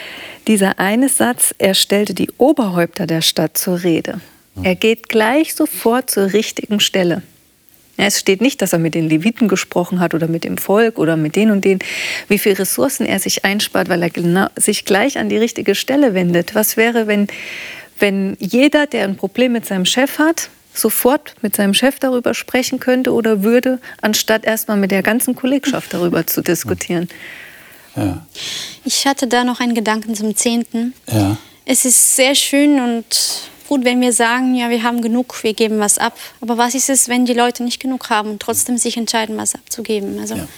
dieser eine Satz, er stellte die Oberhäupter der Stadt zur Rede. Er geht gleich sofort zur richtigen Stelle. Ja, es steht nicht, dass er mit den Leviten gesprochen hat oder mit dem Volk oder mit den und den, wie viele Ressourcen er sich einspart, weil er genau, sich gleich an die richtige Stelle wendet. Was wäre, wenn, wenn jeder, der ein Problem mit seinem Chef hat, sofort mit seinem Chef darüber sprechen könnte oder würde, anstatt erstmal mit der ganzen Kollegschaft darüber zu diskutieren. Ja. Ich hatte da noch einen Gedanken zum Zehnten. Ja. Es ist sehr schön und gut, wenn wir sagen, ja, wir haben genug, wir geben was ab. Aber was ist es, wenn die Leute nicht genug haben und trotzdem sich entscheiden, was abzugeben? Also ja.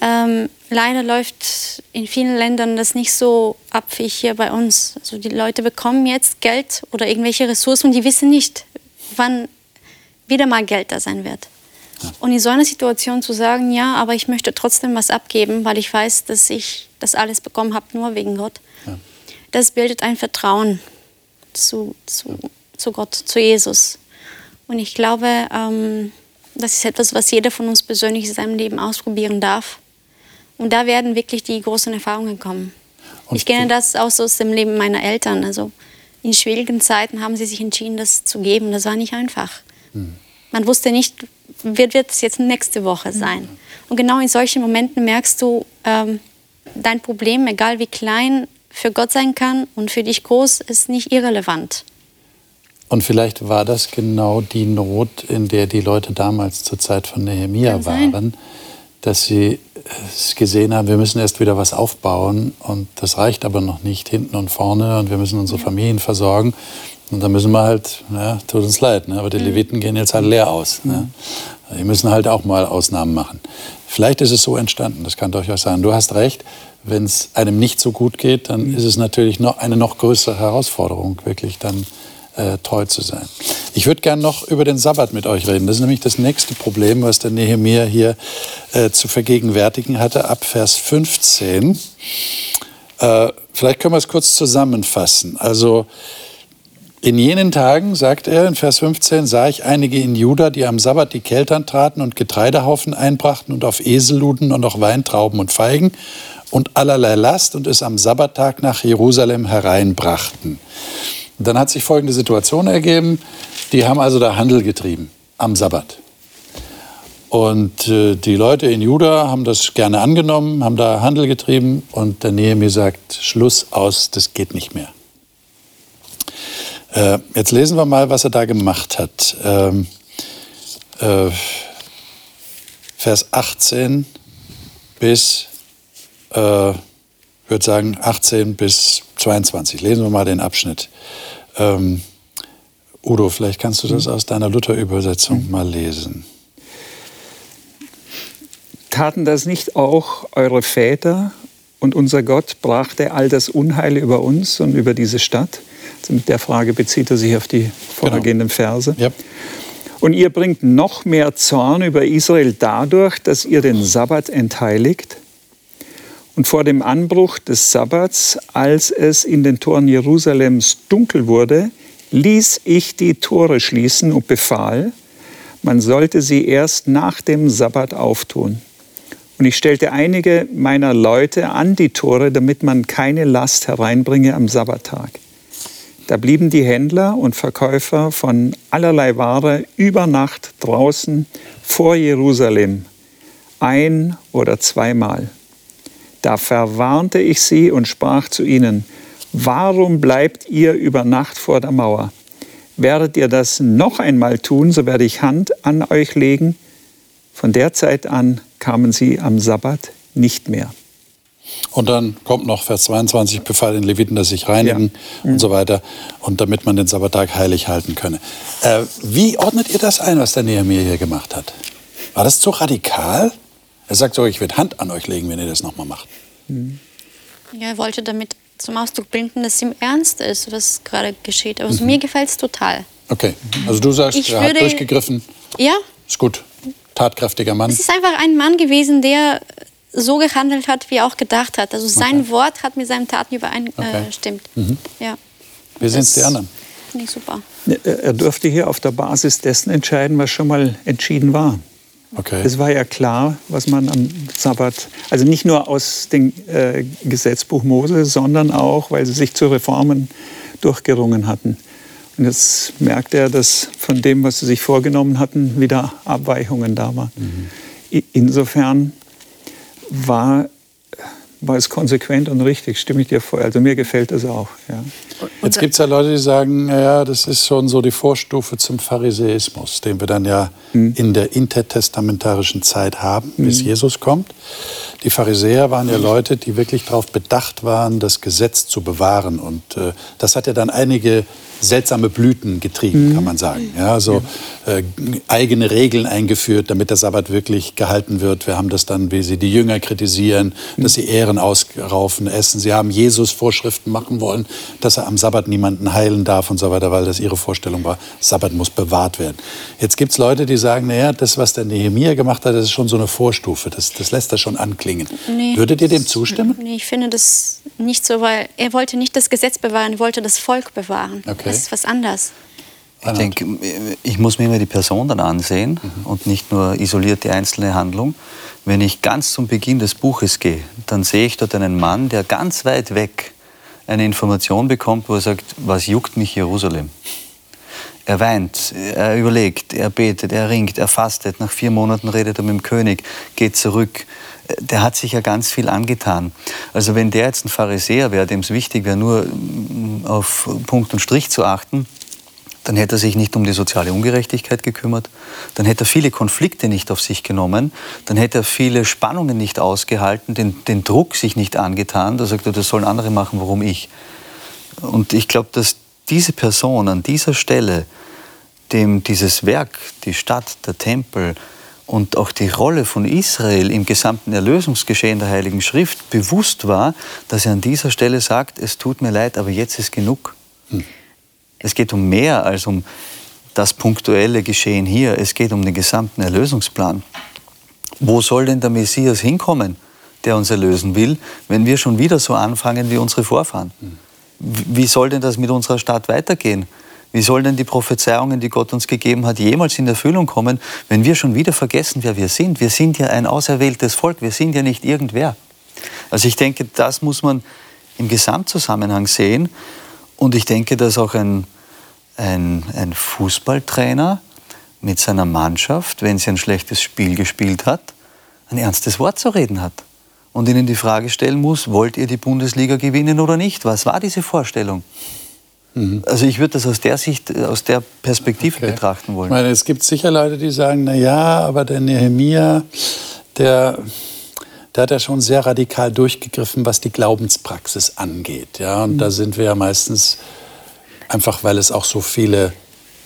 ähm, leider läuft in vielen Ländern das nicht so ab wie hier bei uns. Also die Leute bekommen jetzt Geld oder irgendwelche Ressourcen und die wissen nicht, wann wieder mal Geld da sein wird. Ja. Und in so einer Situation zu sagen, ja, aber ich möchte trotzdem was abgeben, weil ich weiß, dass ich das alles bekommen habe, nur wegen Gott, ja. das bildet ein Vertrauen zu, zu, zu Gott, zu Jesus. Und ich glaube, ähm, das ist etwas, was jeder von uns persönlich in seinem Leben ausprobieren darf. Und da werden wirklich die großen Erfahrungen kommen. Und ich kenne das auch aus dem Leben meiner Eltern. Also in schwierigen Zeiten haben sie sich entschieden, das zu geben. Das war nicht einfach. Mhm. Man wusste nicht, wird, wird es jetzt nächste Woche sein. Mhm. Und genau in solchen Momenten merkst du, ähm, dein Problem, egal wie klein, für Gott sein kann und für dich groß, ist nicht irrelevant. Und vielleicht war das genau die Not, in der die Leute damals zur Zeit von Nehemia waren, dass sie es gesehen haben, wir müssen erst wieder was aufbauen und das reicht aber noch nicht hinten und vorne und wir müssen unsere Familien versorgen. Und da müssen wir halt, ja, tut uns leid, ne, aber die. Leviten gehen jetzt halt leer aus. Ne? Die müssen halt auch mal Ausnahmen machen. Vielleicht ist es so entstanden, das kann durchaus sein. Du hast recht, wenn es einem nicht so gut geht, dann mhm. ist es natürlich noch eine noch größere Herausforderung, wirklich dann äh, treu zu sein. Ich würde gerne noch über den Sabbat mit euch reden. Das ist nämlich das nächste Problem, was der Nehemiah hier äh, zu vergegenwärtigen hatte, ab Vers 15. Äh, vielleicht können wir es kurz zusammenfassen. Also in jenen Tagen, sagt er in Vers 15, sah ich einige in Juda, die am Sabbat die Keltern traten und Getreidehaufen einbrachten und auf Esel luden und auch Weintrauben und Feigen und allerlei Last und es am Sabbattag nach Jerusalem hereinbrachten. Dann hat sich folgende Situation ergeben. Die haben also da Handel getrieben am Sabbat. Und äh, die Leute in Juda haben das gerne angenommen, haben da Handel getrieben und der Nehemiah sagt, Schluss aus, das geht nicht mehr. Äh, jetzt lesen wir mal, was er da gemacht hat. Ähm, äh, Vers 18 bis äh, ich würde sagen 18 bis 22. Lesen wir mal den Abschnitt. Ähm, Udo, vielleicht kannst du das aus deiner Luther-Übersetzung mal lesen. Taten das nicht auch eure Väter und unser Gott brachte all das Unheil über uns und über diese Stadt? Also mit der Frage bezieht er sich auf die vorhergehenden genau. Verse. Ja. Und ihr bringt noch mehr Zorn über Israel dadurch, dass ihr den Sabbat entheiligt und vor dem Anbruch des Sabbats, als es in den Toren Jerusalems dunkel wurde, ließ ich die Tore schließen und befahl, man sollte sie erst nach dem Sabbat auftun. Und ich stellte einige meiner Leute an die Tore, damit man keine Last hereinbringe am Sabbattag. Da blieben die Händler und Verkäufer von allerlei Ware über Nacht draußen vor Jerusalem, ein oder zweimal. Da verwarnte ich sie und sprach zu ihnen, warum bleibt ihr über Nacht vor der Mauer? Werdet ihr das noch einmal tun, so werde ich Hand an euch legen. Von der Zeit an kamen sie am Sabbat nicht mehr. Und dann kommt noch Vers 22, befahl den Leviten, dass sich reinigen ja. und so weiter. Und damit man den Sabbattag heilig halten könne. Äh, wie ordnet ihr das ein, was der Nehemiah hier gemacht hat? War das zu radikal? Er sagt so, ich werde Hand an euch legen, wenn ihr das nochmal macht. Mhm. Ja, er wollte damit zum Ausdruck bringen, dass es ihm ernst ist, was gerade geschieht. Also mhm. mir gefällt es total. Okay, also du sagst, ich er hat durchgegriffen. Ja. Ist gut. Tatkräftiger Mann. Es ist einfach ein Mann gewesen, der so gehandelt hat, wie er auch gedacht hat. Also sein okay. Wort hat mit seinen Taten übereingestimmt. Okay. Mhm. Ja. Wie sind es die anderen? Finde ich super. Er dürfte hier auf der Basis dessen entscheiden, was schon mal entschieden war. Okay. Es war ja klar, was man am Sabbat, also nicht nur aus dem äh, Gesetzbuch Mose, sondern auch, weil sie sich zu Reformen durchgerungen hatten. Und jetzt merkt er, dass von dem, was sie sich vorgenommen hatten, wieder Abweichungen da waren. Mhm. Insofern war, war es konsequent und richtig, stimme ich dir vor. Also mir gefällt das auch. Ja. Jetzt gibt es ja Leute, die sagen, ja, das ist schon so die Vorstufe zum Pharisäismus, den wir dann ja mhm. in der intertestamentarischen Zeit haben, mhm. bis Jesus kommt. Die Pharisäer waren ja Leute, die wirklich darauf bedacht waren, das Gesetz zu bewahren. Und äh, das hat ja dann einige seltsame Blüten getrieben, mhm. kann man sagen. Ja, also äh, eigene Regeln eingeführt, damit der Sabbat wirklich gehalten wird. Wir haben das dann, wie sie die Jünger kritisieren, dass sie Ehren ausraufen, essen. Sie haben Jesus Vorschriften machen wollen, dass er am Sabbat niemanden heilen darf und so weiter, weil das ihre Vorstellung war. Sabbat muss bewahrt werden. Jetzt gibt es Leute, die sagen, naja, das, was der Nehemiah gemacht hat, das ist schon so eine Vorstufe. Das, das lässt er schon anklingen. Nee, Würdet ihr dem zustimmen? Nee, ich finde das nicht so, weil er wollte nicht das Gesetz bewahren, er wollte das Volk bewahren. Okay. Das ist was anderes. Ich denke, ich muss mir immer die Person dann ansehen mhm. und nicht nur isoliert die einzelne Handlung. Wenn ich ganz zum Beginn des Buches gehe, dann sehe ich dort einen Mann, der ganz weit weg eine Information bekommt, wo er sagt, was juckt mich Jerusalem? Er weint, er überlegt, er betet, er ringt, er fastet. Nach vier Monaten redet er mit dem König, geht zurück. Der hat sich ja ganz viel angetan. Also wenn der jetzt ein Pharisäer wäre, dem es wichtig wäre, nur auf Punkt und Strich zu achten, dann hätte er sich nicht um die soziale Ungerechtigkeit gekümmert, dann hätte er viele Konflikte nicht auf sich genommen, dann hätte er viele Spannungen nicht ausgehalten, den, den Druck sich nicht angetan, da sagt er, das sollen andere machen, warum ich. Und ich glaube, dass diese Person an dieser Stelle, dem dieses Werk, die Stadt, der Tempel und auch die Rolle von Israel im gesamten Erlösungsgeschehen der Heiligen Schrift bewusst war, dass er an dieser Stelle sagt, es tut mir leid, aber jetzt ist genug. Hm. Es geht um mehr als um das punktuelle Geschehen hier. Es geht um den gesamten Erlösungsplan. Wo soll denn der Messias hinkommen, der uns erlösen will, wenn wir schon wieder so anfangen wie unsere Vorfahren? Wie soll denn das mit unserer Stadt weitergehen? Wie sollen denn die Prophezeiungen, die Gott uns gegeben hat, jemals in Erfüllung kommen, wenn wir schon wieder vergessen, wer wir sind? Wir sind ja ein auserwähltes Volk, wir sind ja nicht irgendwer. Also ich denke, das muss man im Gesamtzusammenhang sehen. Und ich denke, dass auch ein ein, ein Fußballtrainer mit seiner Mannschaft, wenn sie ein schlechtes Spiel gespielt hat, ein ernstes Wort zu reden hat und ihnen die Frage stellen muss, wollt ihr die Bundesliga gewinnen oder nicht? Was war diese Vorstellung? Mhm. Also ich würde das aus der Sicht, aus der Perspektive okay. betrachten wollen. Ich meine, es gibt sicher Leute, die sagen, na ja, aber der Nehemia, der, der hat ja schon sehr radikal durchgegriffen, was die Glaubenspraxis angeht. Ja, und mhm. da sind wir ja meistens Einfach weil es auch so viele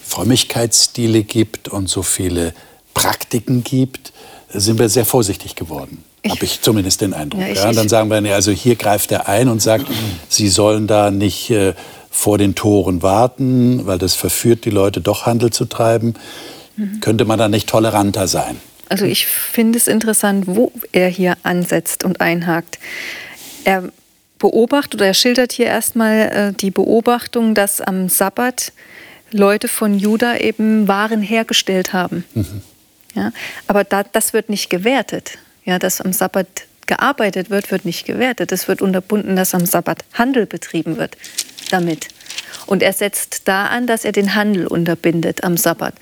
Frömmigkeitsstile gibt und so viele Praktiken gibt, sind wir sehr vorsichtig geworden. Habe ich zumindest den Eindruck. Ja, ich, ja, dann sagen wir, also hier greift er ein und sagt, Sie sollen da nicht äh, vor den Toren warten, weil das verführt die Leute doch Handel zu treiben. Mhm. Könnte man da nicht toleranter sein? Also ich finde es interessant, wo er hier ansetzt und einhakt. Er beobachtet oder er schildert hier erstmal äh, die Beobachtung, dass am Sabbat Leute von Juda eben Waren hergestellt haben. Mhm. Ja, aber da, das wird nicht gewertet. Ja, dass am Sabbat gearbeitet wird, wird nicht gewertet. Es wird unterbunden, dass am Sabbat Handel betrieben wird damit. Und er setzt da an, dass er den Handel unterbindet am Sabbat.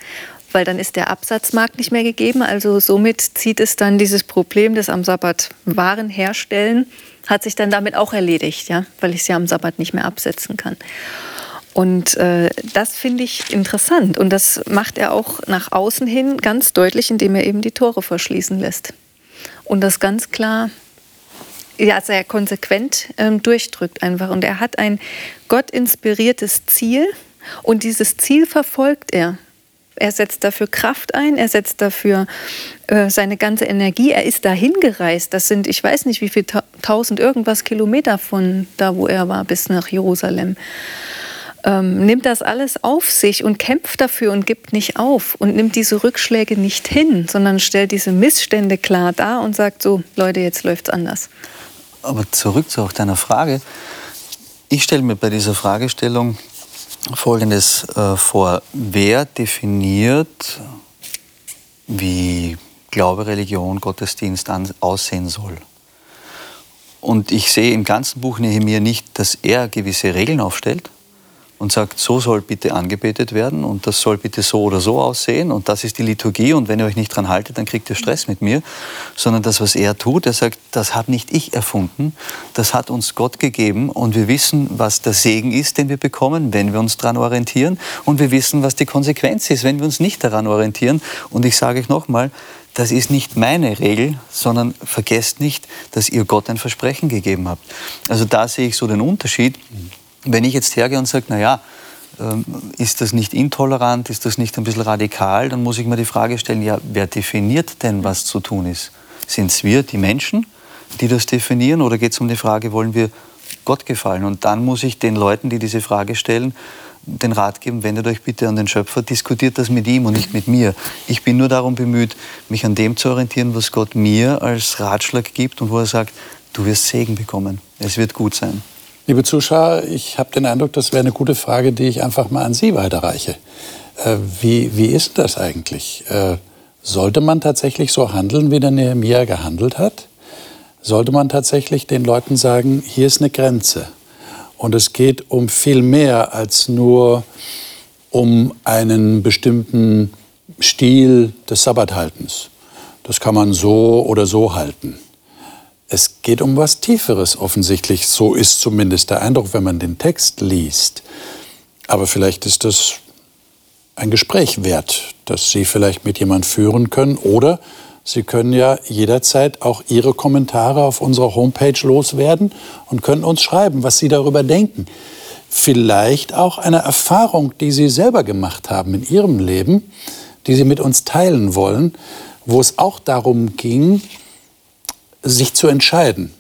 Weil dann ist der Absatzmarkt nicht mehr gegeben. Also somit zieht es dann dieses Problem des am Sabbat Waren herstellen hat sich dann damit auch erledigt, ja, weil ich sie am Sabbat nicht mehr absetzen kann. Und äh, das finde ich interessant. Und das macht er auch nach außen hin ganz deutlich, indem er eben die Tore verschließen lässt. Und das ganz klar, ja, sehr konsequent ähm, durchdrückt einfach. Und er hat ein Gott inspiriertes Ziel. Und dieses Ziel verfolgt er. Er setzt dafür Kraft ein, er setzt dafür äh, seine ganze Energie. Er ist dahin gereist. Das sind, ich weiß nicht, wie viele tausend irgendwas Kilometer von da, wo er war, bis nach Jerusalem. Ähm, nimmt das alles auf sich und kämpft dafür und gibt nicht auf und nimmt diese Rückschläge nicht hin, sondern stellt diese Missstände klar dar und sagt so, Leute, jetzt läuft es anders. Aber zurück zu auch deiner Frage. Ich stelle mir bei dieser Fragestellung Folgendes äh, vor. Wer definiert, wie Glaube, Religion, Gottesdienst an, aussehen soll? Und ich sehe im ganzen Buch Nehemiah nicht, dass er gewisse Regeln aufstellt und sagt, so soll bitte angebetet werden und das soll bitte so oder so aussehen und das ist die Liturgie und wenn ihr euch nicht dran haltet, dann kriegt ihr Stress mit mir, sondern das, was er tut, er sagt, das habe nicht ich erfunden, das hat uns Gott gegeben und wir wissen, was der Segen ist, den wir bekommen, wenn wir uns daran orientieren und wir wissen, was die Konsequenz ist, wenn wir uns nicht daran orientieren und ich sage euch nochmal, das ist nicht meine Regel, sondern vergesst nicht, dass ihr Gott ein Versprechen gegeben habt. Also da sehe ich so den Unterschied. Wenn ich jetzt hergehe und sage, naja, ähm, ist das nicht intolerant, ist das nicht ein bisschen radikal, dann muss ich mir die Frage stellen, ja, wer definiert denn, was zu tun ist? Sind es wir, die Menschen, die das definieren, oder geht es um die Frage, wollen wir Gott gefallen? Und dann muss ich den Leuten, die diese Frage stellen, den Rat geben, wendet euch bitte an den Schöpfer, diskutiert das mit ihm und nicht mit mir. Ich bin nur darum bemüht, mich an dem zu orientieren, was Gott mir als Ratschlag gibt und wo er sagt, du wirst Segen bekommen, es wird gut sein. Liebe Zuschauer, ich habe den Eindruck, das wäre eine gute Frage, die ich einfach mal an Sie weiterreiche. Äh, wie, wie ist das eigentlich? Äh, sollte man tatsächlich so handeln, wie der Nehemiah gehandelt hat? Sollte man tatsächlich den Leuten sagen, hier ist eine Grenze? Und es geht um viel mehr als nur um einen bestimmten Stil des Sabbathaltens. Das kann man so oder so halten. Es geht um was Tieferes offensichtlich. So ist zumindest der Eindruck, wenn man den Text liest. Aber vielleicht ist das ein Gespräch wert, das Sie vielleicht mit jemand führen können. Oder Sie können ja jederzeit auch Ihre Kommentare auf unserer Homepage loswerden und können uns schreiben, was Sie darüber denken. Vielleicht auch eine Erfahrung, die Sie selber gemacht haben in Ihrem Leben, die Sie mit uns teilen wollen, wo es auch darum ging, sich zu entscheiden,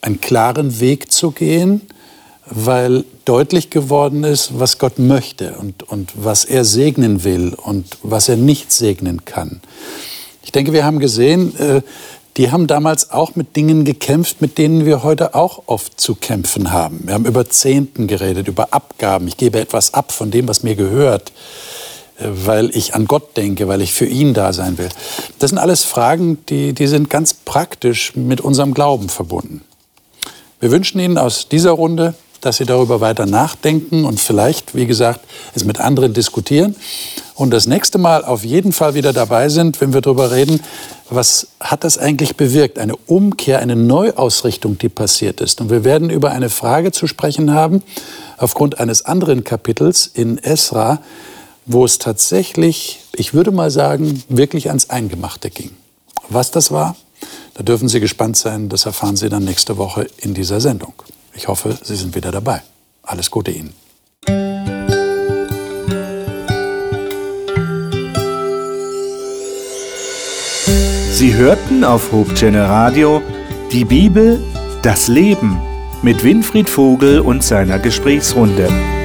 einen klaren Weg zu gehen, weil deutlich geworden ist, was Gott möchte und, und was er segnen will und was er nicht segnen kann. Ich denke, wir haben gesehen, äh, die haben damals auch mit Dingen gekämpft, mit denen wir heute auch oft zu kämpfen haben. Wir haben über Zehnten geredet, über Abgaben. Ich gebe etwas ab von dem, was mir gehört weil ich an Gott denke, weil ich für ihn da sein will. Das sind alles Fragen, die, die sind ganz praktisch mit unserem Glauben verbunden. Wir wünschen Ihnen aus dieser Runde, dass Sie darüber weiter nachdenken und vielleicht, wie gesagt, es mit anderen diskutieren. Und das nächste Mal auf jeden Fall wieder dabei sind, wenn wir darüber reden, was hat das eigentlich bewirkt? Eine Umkehr, eine Neuausrichtung, die passiert ist. Und wir werden über eine Frage zu sprechen haben, aufgrund eines anderen Kapitels in Esra, wo es tatsächlich, ich würde mal sagen, wirklich ans Eingemachte ging. Was das war, da dürfen Sie gespannt sein. Das erfahren Sie dann nächste Woche in dieser Sendung. Ich hoffe, Sie sind wieder dabei. Alles Gute Ihnen. Sie hörten auf Hope Radio die Bibel, das Leben mit Winfried Vogel und seiner Gesprächsrunde.